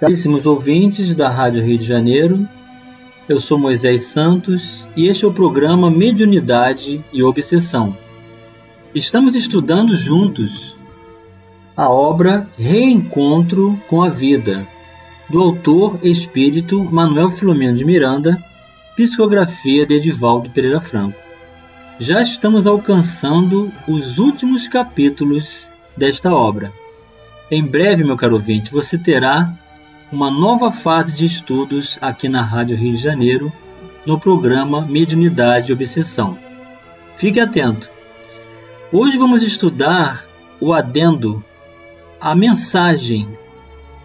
Caríssimos ouvintes da Rádio Rio de Janeiro, eu sou Moisés Santos e este é o programa Mediunidade e Obsessão. Estamos estudando juntos a obra Reencontro com a Vida, do autor espírito Manuel Filomeno de Miranda, psicografia de Edivaldo Pereira Franco. Já estamos alcançando os últimos capítulos desta obra. Em breve, meu caro ouvinte, você terá uma nova fase de estudos aqui na Rádio Rio de Janeiro, no programa Mediunidade e Obsessão. Fique atento. Hoje vamos estudar o adendo à mensagem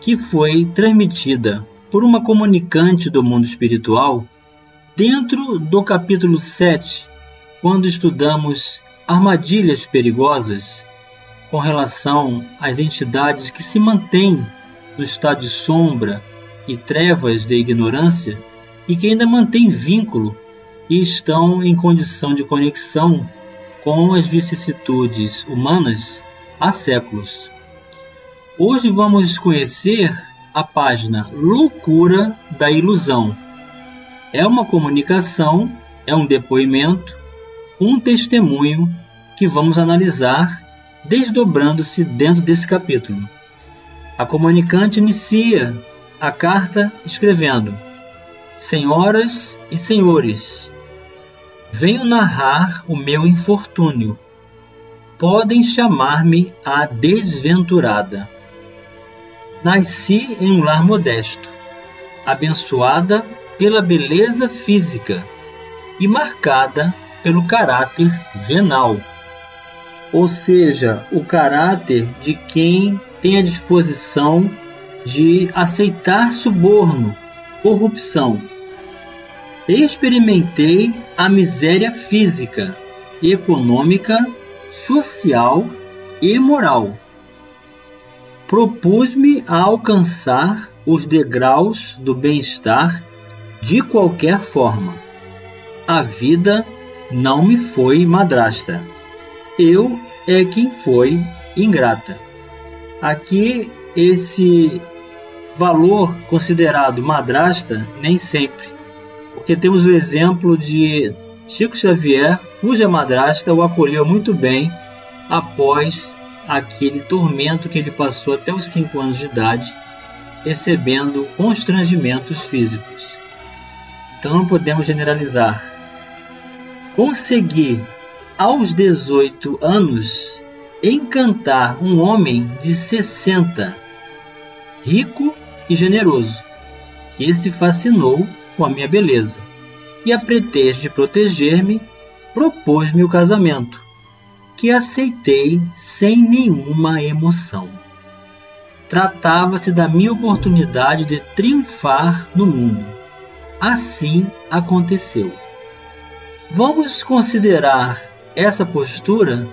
que foi transmitida por uma comunicante do mundo espiritual dentro do capítulo 7, quando estudamos armadilhas perigosas com relação às entidades que se mantêm no estado de sombra e trevas de ignorância e que ainda mantêm vínculo e estão em condição de conexão com as vicissitudes humanas há séculos. Hoje vamos conhecer a página Loucura da Ilusão. É uma comunicação, é um depoimento, um testemunho que vamos analisar desdobrando-se dentro desse capítulo. A comunicante inicia a carta escrevendo: Senhoras e senhores, venho narrar o meu infortúnio. Podem chamar-me a desventurada. Nasci em um lar modesto, abençoada pela beleza física e marcada pelo caráter venal, ou seja, o caráter de quem tem a disposição de aceitar suborno, corrupção. Experimentei a miséria física, econômica, social e moral. Propus-me a alcançar os degraus do bem-estar de qualquer forma. A vida não me foi madrasta. Eu é quem foi ingrata. Aqui, esse valor considerado madrasta, nem sempre. Porque temos o exemplo de Chico Xavier, cuja madrasta o acolheu muito bem após aquele tormento que ele passou até os 5 anos de idade, recebendo constrangimentos físicos. Então não podemos generalizar. Conseguir aos 18 anos encantar um homem de 60, rico e generoso, que se fascinou com a minha beleza e, a pretexto de proteger-me, propôs-me o casamento, que aceitei sem nenhuma emoção. Tratava-se da minha oportunidade de triunfar no mundo. Assim aconteceu. Vamos considerar essa postura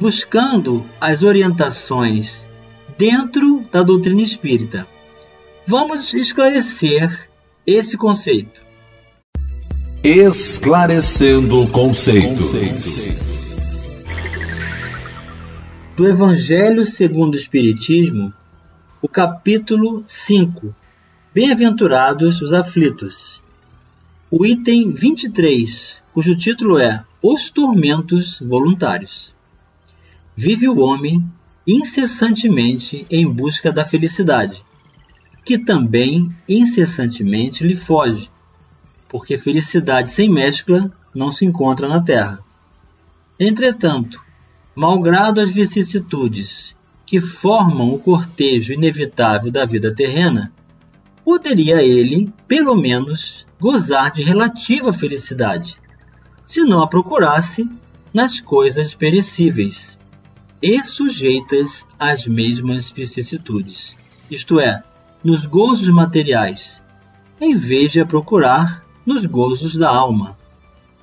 buscando as orientações dentro da doutrina espírita. Vamos esclarecer esse conceito. Esclarecendo conceitos. Do Evangelho segundo o Espiritismo, o capítulo 5. Bem-aventurados os aflitos. O item 23, cujo título é Os tormentos voluntários vive o homem incessantemente em busca da felicidade, que também incessantemente lhe foge, porque felicidade sem mescla não se encontra na terra. Entretanto, malgrado as vicissitudes que formam o cortejo inevitável da vida terrena, poderia ele, pelo menos, gozar de relativa felicidade, se não a procurasse nas coisas perecíveis, e sujeitas às mesmas vicissitudes, isto é, nos gozos materiais, em vez de a procurar nos gozos da alma,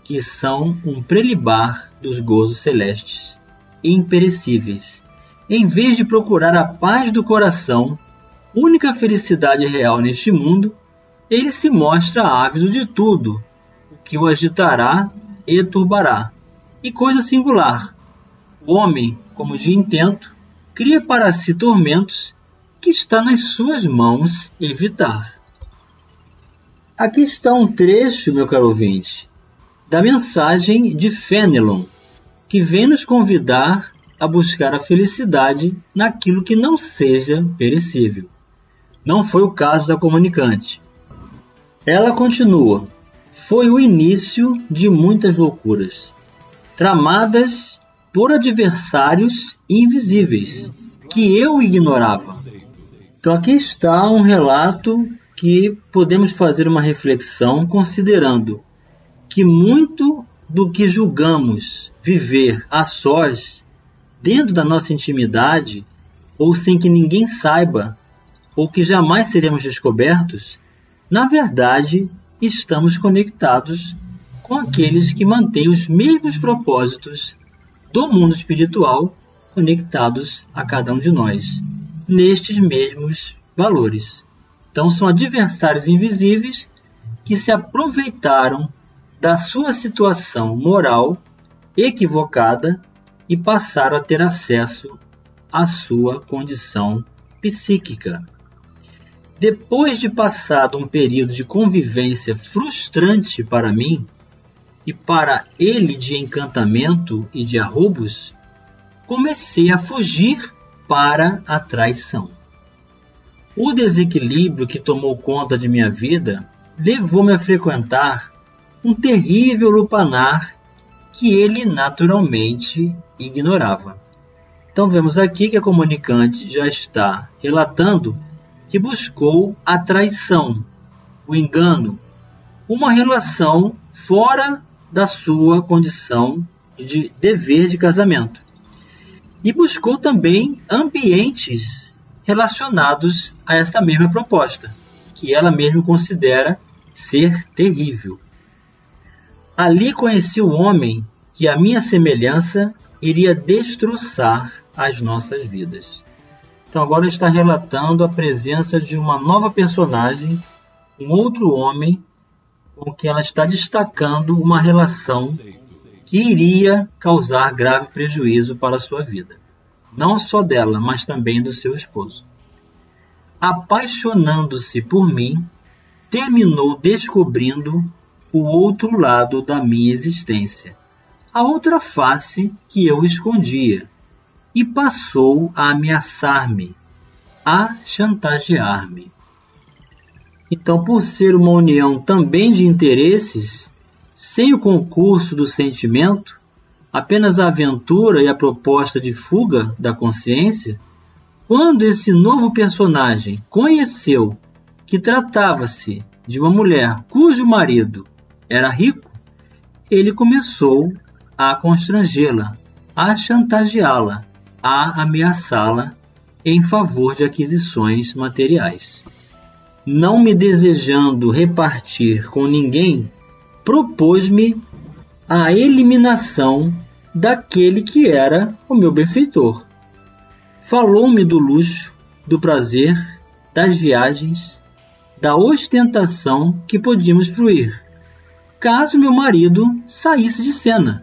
que são um prelibar dos gozos celestes, imperecíveis, em vez de procurar a paz do coração, única felicidade real neste mundo, ele se mostra ávido de tudo, o que o agitará e turbará. E coisa singular, homem, como de intento, cria para si tormentos que está nas suas mãos evitar. Aqui está um trecho, meu caro ouvinte, da mensagem de Fenelon, que vem nos convidar a buscar a felicidade naquilo que não seja perecível. Não foi o caso da comunicante. Ela continua: foi o início de muitas loucuras, tramadas por adversários invisíveis que eu ignorava. Então aqui está um relato que podemos fazer uma reflexão considerando que muito do que julgamos viver a sós, dentro da nossa intimidade, ou sem que ninguém saiba, ou que jamais seremos descobertos, na verdade estamos conectados com aqueles que mantêm os mesmos propósitos do mundo espiritual conectados a cada um de nós, nestes mesmos valores. Então, são adversários invisíveis que se aproveitaram da sua situação moral equivocada e passaram a ter acesso à sua condição psíquica. Depois de passado um período de convivência frustrante para mim e para ele de encantamento e de arrobos, comecei a fugir para a traição. O desequilíbrio que tomou conta de minha vida levou-me a frequentar um terrível lupanar que ele naturalmente ignorava. Então vemos aqui que a comunicante já está relatando que buscou a traição, o engano, uma relação fora da sua condição de dever de casamento. E buscou também ambientes relacionados a esta mesma proposta, que ela mesma considera ser terrível. Ali conheci o homem que, a minha semelhança, iria destroçar as nossas vidas. Então, agora está relatando a presença de uma nova personagem, um outro homem, com que ela está destacando uma relação que iria causar grave prejuízo para a sua vida não só dela, mas também do seu esposo. Apaixonando-se por mim, terminou descobrindo o outro lado da minha existência, a outra face que eu escondia, e passou a ameaçar-me, a chantagear-me. Então, por ser uma união também de interesses, sem o concurso do sentimento, apenas a aventura e a proposta de fuga da consciência, quando esse novo personagem conheceu que tratava-se de uma mulher cujo marido era rico, ele começou a constrangê-la, a chantageá-la, a ameaçá-la em favor de aquisições materiais. Não me desejando repartir com ninguém, propôs-me a eliminação daquele que era o meu benfeitor. Falou-me do luxo, do prazer, das viagens, da ostentação que podíamos fruir, caso meu marido saísse de cena,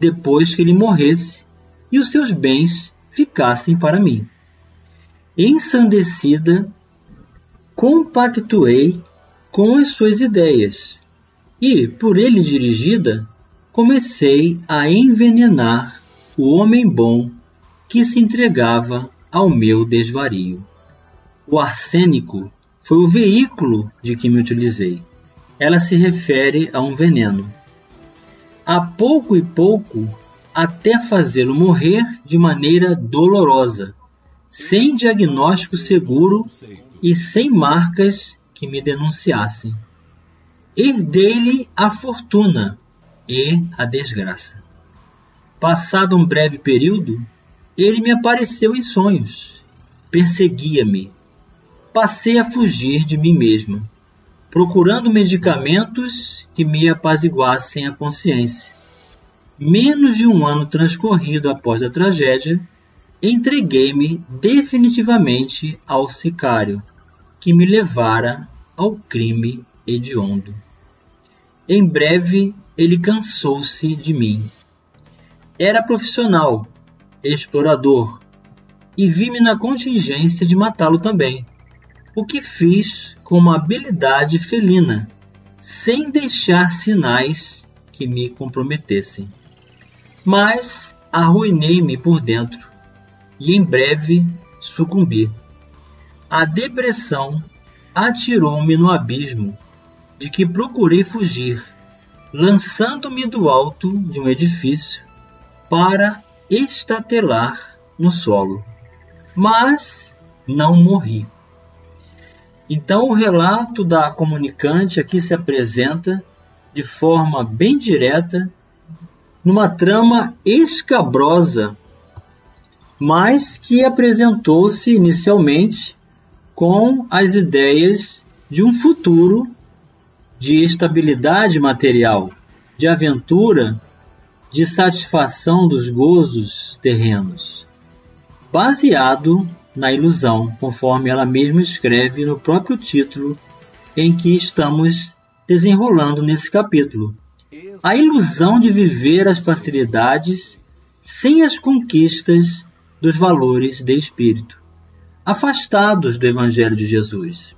depois que ele morresse e os seus bens ficassem para mim. Ensandecida, compactuei com as suas ideias e, por ele dirigida, comecei a envenenar o homem bom que se entregava ao meu desvario. O arsênico foi o veículo de que me utilizei. Ela se refere a um veneno. A pouco e pouco, até fazê-lo morrer de maneira dolorosa, sem diagnóstico seguro e sem marcas que me denunciassem. Herdei-lhe a fortuna e a desgraça. Passado um breve período, ele me apareceu em sonhos, perseguia-me. Passei a fugir de mim mesma. procurando medicamentos que me apaziguassem a consciência. Menos de um ano transcorrido após a tragédia, entreguei-me definitivamente ao sicário, que me levara ao crime hediondo. Em breve, ele cansou-se de mim. Era profissional, explorador, e vi-me na contingência de matá-lo também, o que fiz com uma habilidade felina, sem deixar sinais que me comprometessem. Mas arruinei-me por dentro e em breve sucumbi. A depressão atirou-me no abismo de que procurei fugir, lançando-me do alto de um edifício para estatelar no solo. Mas não morri. Então, o relato da comunicante aqui se apresenta de forma bem direta, numa trama escabrosa, mas que apresentou-se inicialmente com as ideias de um futuro de estabilidade material, de aventura, de satisfação dos gozos terrenos, baseado na ilusão, conforme ela mesma escreve no próprio título em que estamos desenrolando nesse capítulo. A ilusão de viver as facilidades sem as conquistas dos valores de espírito, afastados do Evangelho de Jesus,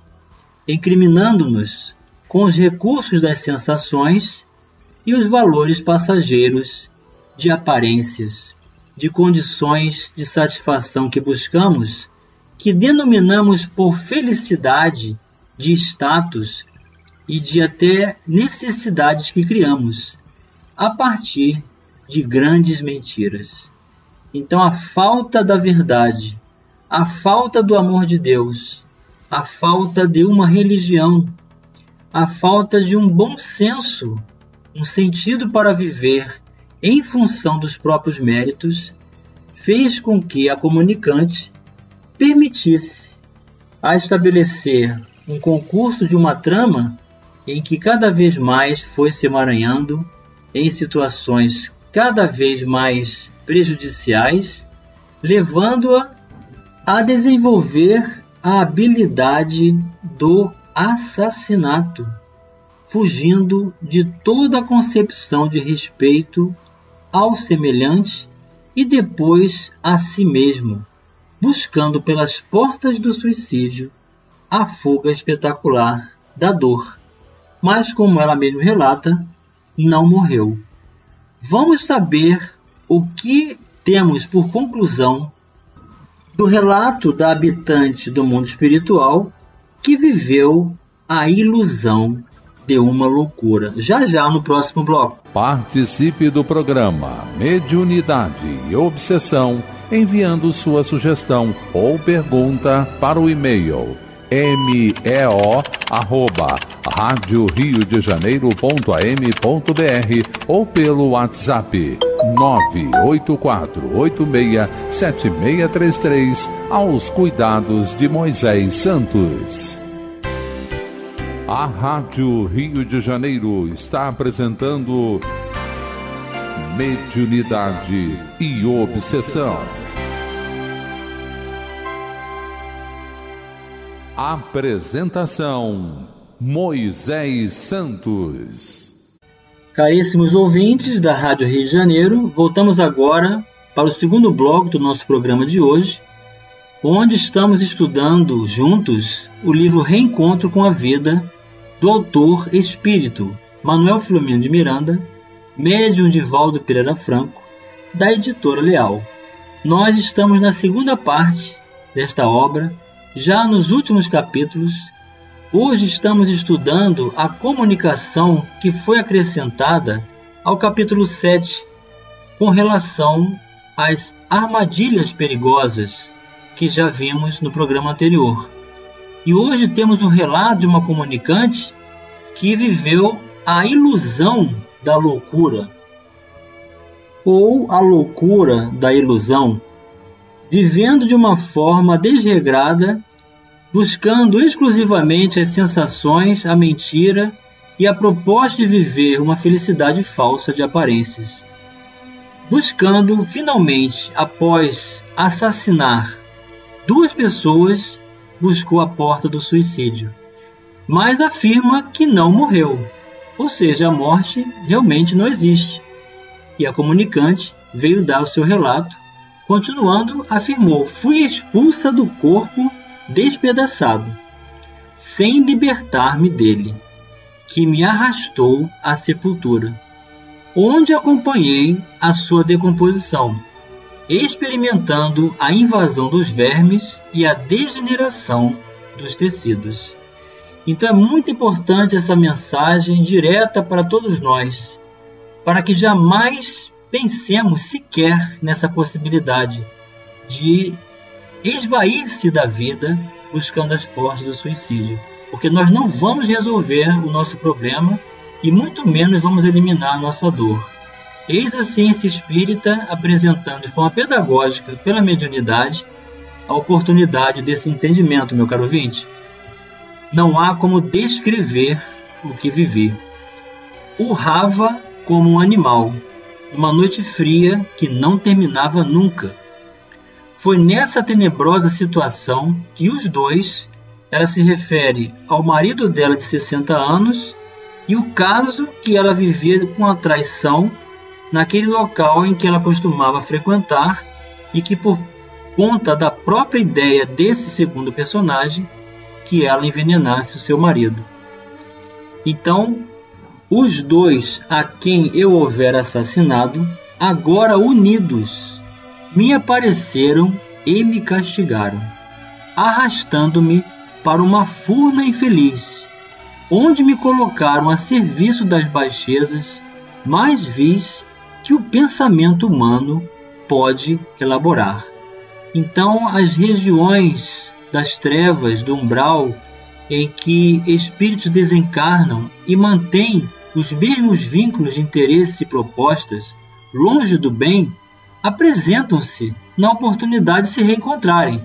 incriminando-nos com os recursos das sensações e os valores passageiros de aparências, de condições de satisfação que buscamos, que denominamos por felicidade de status e de até necessidades que criamos, a partir de grandes mentiras. Então, a falta da verdade, a falta do amor de Deus, a falta de uma religião a falta de um bom senso, um sentido para viver em função dos próprios méritos, fez com que a comunicante permitisse a estabelecer um concurso de uma trama em que cada vez mais foi se emaranhando em situações cada vez mais prejudiciais, levando-a a desenvolver a habilidade do assassinato, fugindo de toda a concepção de respeito ao semelhante e depois a si mesmo, buscando pelas portas do suicídio a fuga espetacular da dor. Mas, como ela mesma relata, não morreu. Vamos saber o que temos por conclusão do relato da habitante do mundo espiritual que viveu a ilusão de uma loucura. Já já no próximo bloco. Participe do programa Mediunidade e Obsessão enviando sua sugestão ou pergunta para o e-mail meo arroba rádio Rio de Janeiro.am.br ou pelo WhatsApp 984867633 aos cuidados de Moisés Santos. A Rádio Rio de Janeiro está apresentando Mediunidade e Obsessão. Apresentação Moisés Santos. Caríssimos ouvintes da Rádio Rio de Janeiro, voltamos agora para o segundo bloco do nosso programa de hoje, onde estamos estudando juntos o livro Reencontro com a Vida do autor espírito Manuel Filomeno de Miranda, médium de Valdo Pereira Franco, da editora Leal. Nós estamos na segunda parte desta obra já nos últimos capítulos, hoje estamos estudando a comunicação que foi acrescentada ao capítulo 7 com relação às armadilhas perigosas que já vimos no programa anterior. E hoje temos um relato de uma comunicante que viveu a ilusão da loucura, ou a loucura da ilusão, vivendo de uma forma desregrada buscando exclusivamente as sensações, a mentira e a proposta de viver uma felicidade falsa de aparências. Buscando, finalmente, após assassinar duas pessoas, buscou a porta do suicídio. Mas afirma que não morreu, ou seja, a morte realmente não existe. E a comunicante veio dar o seu relato, continuando, afirmou: Fui expulsa do corpo despedaçado, sem libertar-me dele, que me arrastou à sepultura, onde acompanhei a sua decomposição, experimentando a invasão dos vermes e a degeneração dos tecidos. Então é muito importante essa mensagem direta para todos nós, para que jamais pensemos sequer nessa possibilidade de esvair-se da vida buscando as portas do suicídio, porque nós não vamos resolver o nosso problema e muito menos vamos eliminar a nossa dor. Eis a ciência espírita apresentando de forma pedagógica, pela mediunidade, a oportunidade desse entendimento, meu caro ouvinte. Não há como descrever o que vivi. Urrava como um animal, numa noite fria que não terminava nunca. Foi nessa tenebrosa situação que os dois, ela se refere ao marido dela de 60 anos e o caso que ela vivia com a traição naquele local em que ela costumava frequentar e que por conta da própria ideia desse segundo personagem que ela envenenasse o seu marido. Então, os dois a quem eu houver assassinado, agora unidos, me apareceram e me castigaram, arrastando-me para uma furna infeliz, onde me colocaram a serviço das baixezas mais vis que o pensamento humano pode elaborar. Então, as regiões das trevas, do umbral, em que espíritos desencarnam e mantêm os mesmos vínculos de interesse e propostas, longe do bem, apresentam-se na oportunidade de se reencontrarem,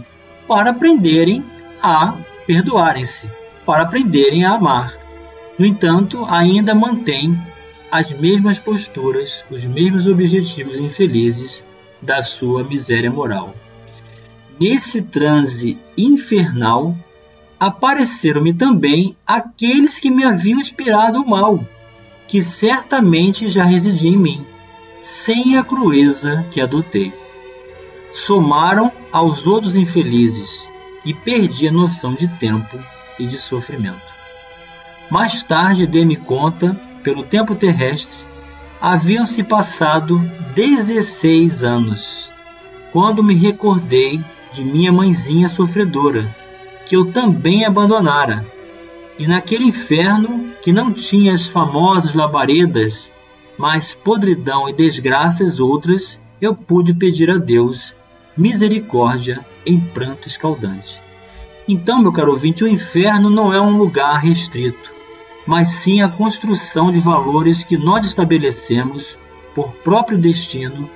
para aprenderem a perdoarem-se, para aprenderem a amar. No entanto, ainda mantêm as mesmas posturas, os mesmos objetivos infelizes da sua miséria moral. Nesse transe infernal, apareceram-me também aqueles que me haviam inspirado o mal, que certamente já residia em mim, sem a crueza que adotei. Somaram aos outros infelizes e perdi a noção de tempo e de sofrimento. Mais tarde dei-me conta, pelo tempo terrestre, haviam se passado 16 anos, quando me recordei de minha mãezinha sofredora, que eu também abandonara. E naquele inferno que não tinha as famosas labaredas, mas podridão e desgraças outras, eu pude pedir a Deus misericórdia em pranto escaldante. Então, meu caro ouvinte, o inferno não é um lugar restrito, mas sim a construção de valores que nós estabelecemos por próprio destino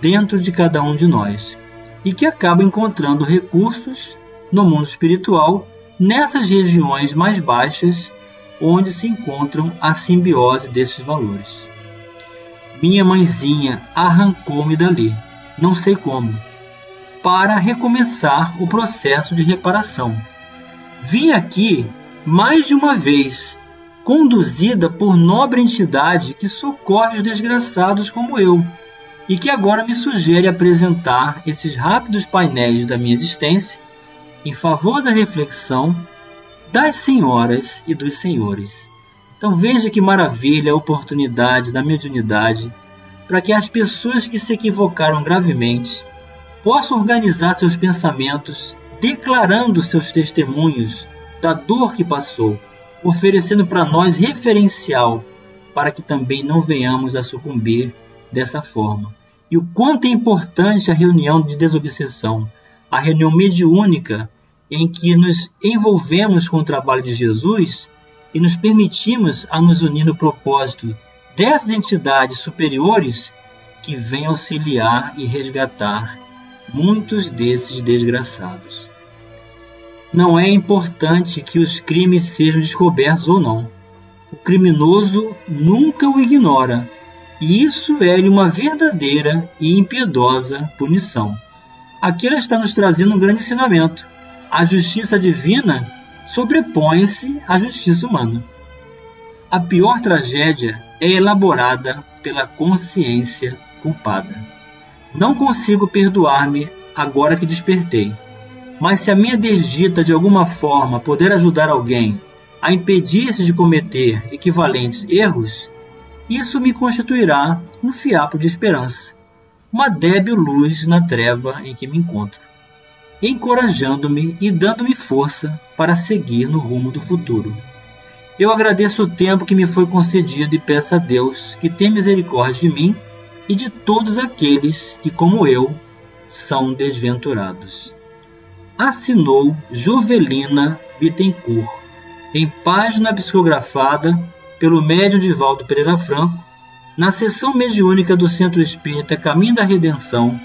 dentro de cada um de nós e que acaba encontrando recursos no mundo espiritual nessas regiões mais baixas onde se encontram a simbiose desses valores. Minha mãezinha arrancou-me dali, não sei como, para recomeçar o processo de reparação. Vim aqui mais de uma vez, conduzida por nobre entidade que socorre os desgraçados como eu e que agora me sugere apresentar esses rápidos painéis da minha existência em favor da reflexão das senhoras e dos senhores. Então veja que maravilha a oportunidade da mediunidade para que as pessoas que se equivocaram gravemente possam organizar seus pensamentos declarando seus testemunhos da dor que passou, oferecendo para nós referencial para que também não venhamos a sucumbir dessa forma. E o quanto é importante a reunião de desobsessão, a reunião mediúnica em que nos envolvemos com o trabalho de Jesus e nos permitimos a nos unir no propósito dessas entidades superiores que vêm auxiliar e resgatar muitos desses desgraçados. não é importante que os crimes sejam descobertos ou não. O criminoso nunca o ignora, e isso é-lhe uma verdadeira e impiedosa punição. Aqui ela está nos trazendo um grande ensinamento. A justiça divina sobrepõe-se à justiça humana. A pior tragédia é elaborada pela consciência culpada. Não consigo perdoar-me agora que despertei. Mas se a minha desdita de alguma forma puder ajudar alguém a impedir-se de cometer equivalentes erros, isso me constituirá um fiapo de esperança, uma débil luz na treva em que me encontro, encorajando-me e dando-me força para seguir no rumo do futuro. Eu agradeço o tempo que me foi concedido e peço a Deus que tenha misericórdia de mim e de todos aqueles que, como eu, são desventurados. Assinou Jovelina Bittencourt, em página psicografada pelo médium Divaldo Pereira Franco, na sessão mediúnica do Centro Espírita Caminho da Redenção,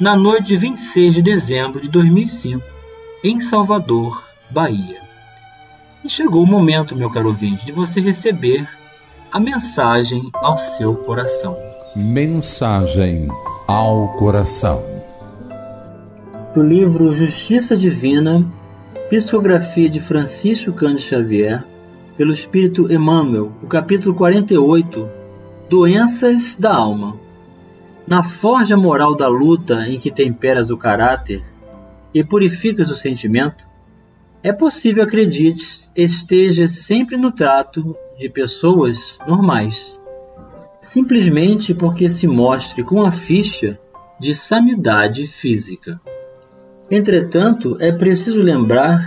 na noite de 26 de dezembro de 2005, em Salvador, Bahia. E chegou o momento, meu caro ouvinte, de você receber a mensagem ao seu coração. Mensagem ao coração. Do livro Justiça Divina, psicografia de Francisco Cândido Xavier, pelo Espírito Emmanuel, o capítulo 48, Doenças da Alma. Na forja moral da luta em que temperas o caráter e purificas o sentimento, é possível, acredites, estejas sempre no trato de pessoas normais, simplesmente porque se mostre com a ficha de sanidade física. Entretanto, é preciso lembrar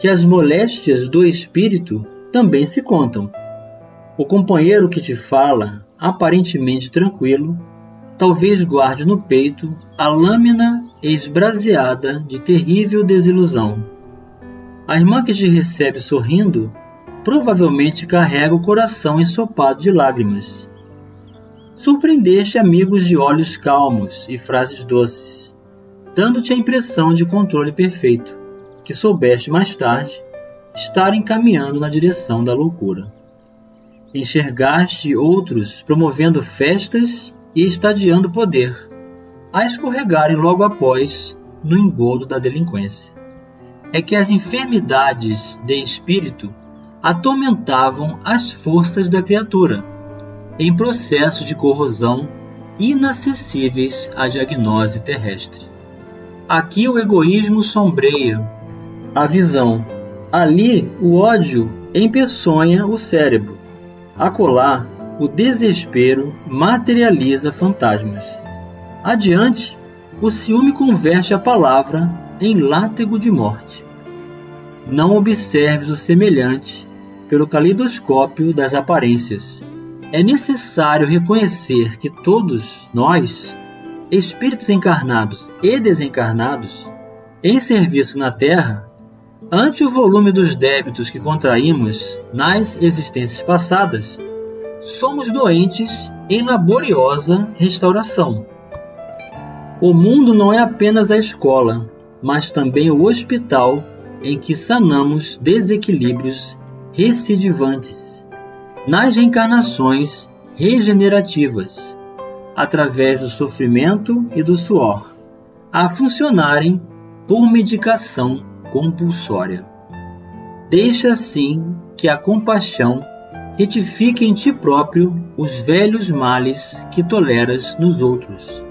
que as moléstias do espírito também se contam. O companheiro que te fala, aparentemente tranquilo, talvez guarde no peito a lâmina esbraseada de terrível desilusão. A irmã que te recebe sorrindo provavelmente carrega o coração ensopado de lágrimas. Surpreendeste amigos de olhos calmos e frases doces, dando-te a impressão de controle perfeito, que soubeste mais tarde estar encaminhando na direção da loucura. Enxergaste outros promovendo festas e estadiando poder, a escorregarem logo após no engodo da delinquência. É que as enfermidades de espírito atormentavam as forças da criatura, em processos de corrosão inacessíveis à diagnose terrestre. Aqui o egoísmo sombreia a visão Ali, o ódio empeçonha o cérebro. Acolá, o desespero materializa fantasmas. Adiante, o ciúme converte a palavra em látego de morte. Não observes o semelhante pelo calidoscópio das aparências. É necessário reconhecer que todos nós, espíritos encarnados e desencarnados, em serviço na Terra, Ante o volume dos débitos que contraímos nas existências passadas, somos doentes em laboriosa restauração. O mundo não é apenas a escola, mas também o hospital em que sanamos desequilíbrios recidivantes nas reencarnações regenerativas, através do sofrimento e do suor, a funcionarem por medicação compulsória. Deixa assim que a compaixão retifique em ti próprio os velhos males que toleras nos outros.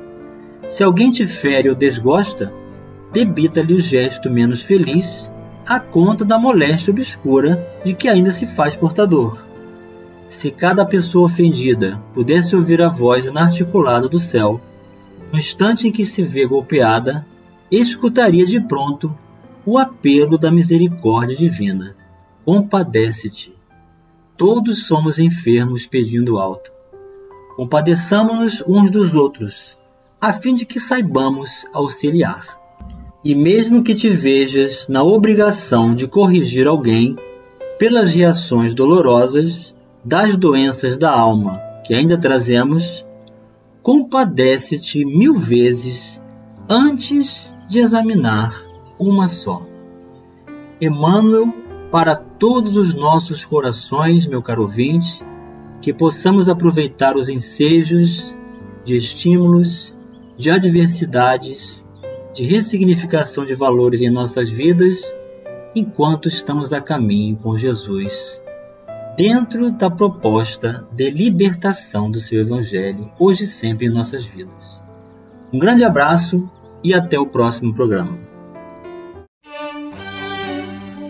Se alguém te fere ou desgosta, debita-lhe o gesto menos feliz a conta da moléstia obscura de que ainda se faz portador. Se cada pessoa ofendida pudesse ouvir a voz inarticulada do céu, no instante em que se vê golpeada, escutaria de pronto o apelo da misericórdia divina. Compadece-te. Todos somos enfermos pedindo alta. Compadeçamos-nos uns dos outros, a fim de que saibamos auxiliar. E mesmo que te vejas na obrigação de corrigir alguém pelas reações dolorosas das doenças da alma que ainda trazemos, compadece-te mil vezes antes de examinar uma só. Emmanuel para todos os nossos corações, meu caro ouvinte, que possamos aproveitar os ensejos de estímulos, de adversidades, de ressignificação de valores em nossas vidas enquanto estamos a caminho com Jesus, dentro da proposta de libertação do seu Evangelho, hoje e sempre em nossas vidas. Um grande abraço e até o próximo programa.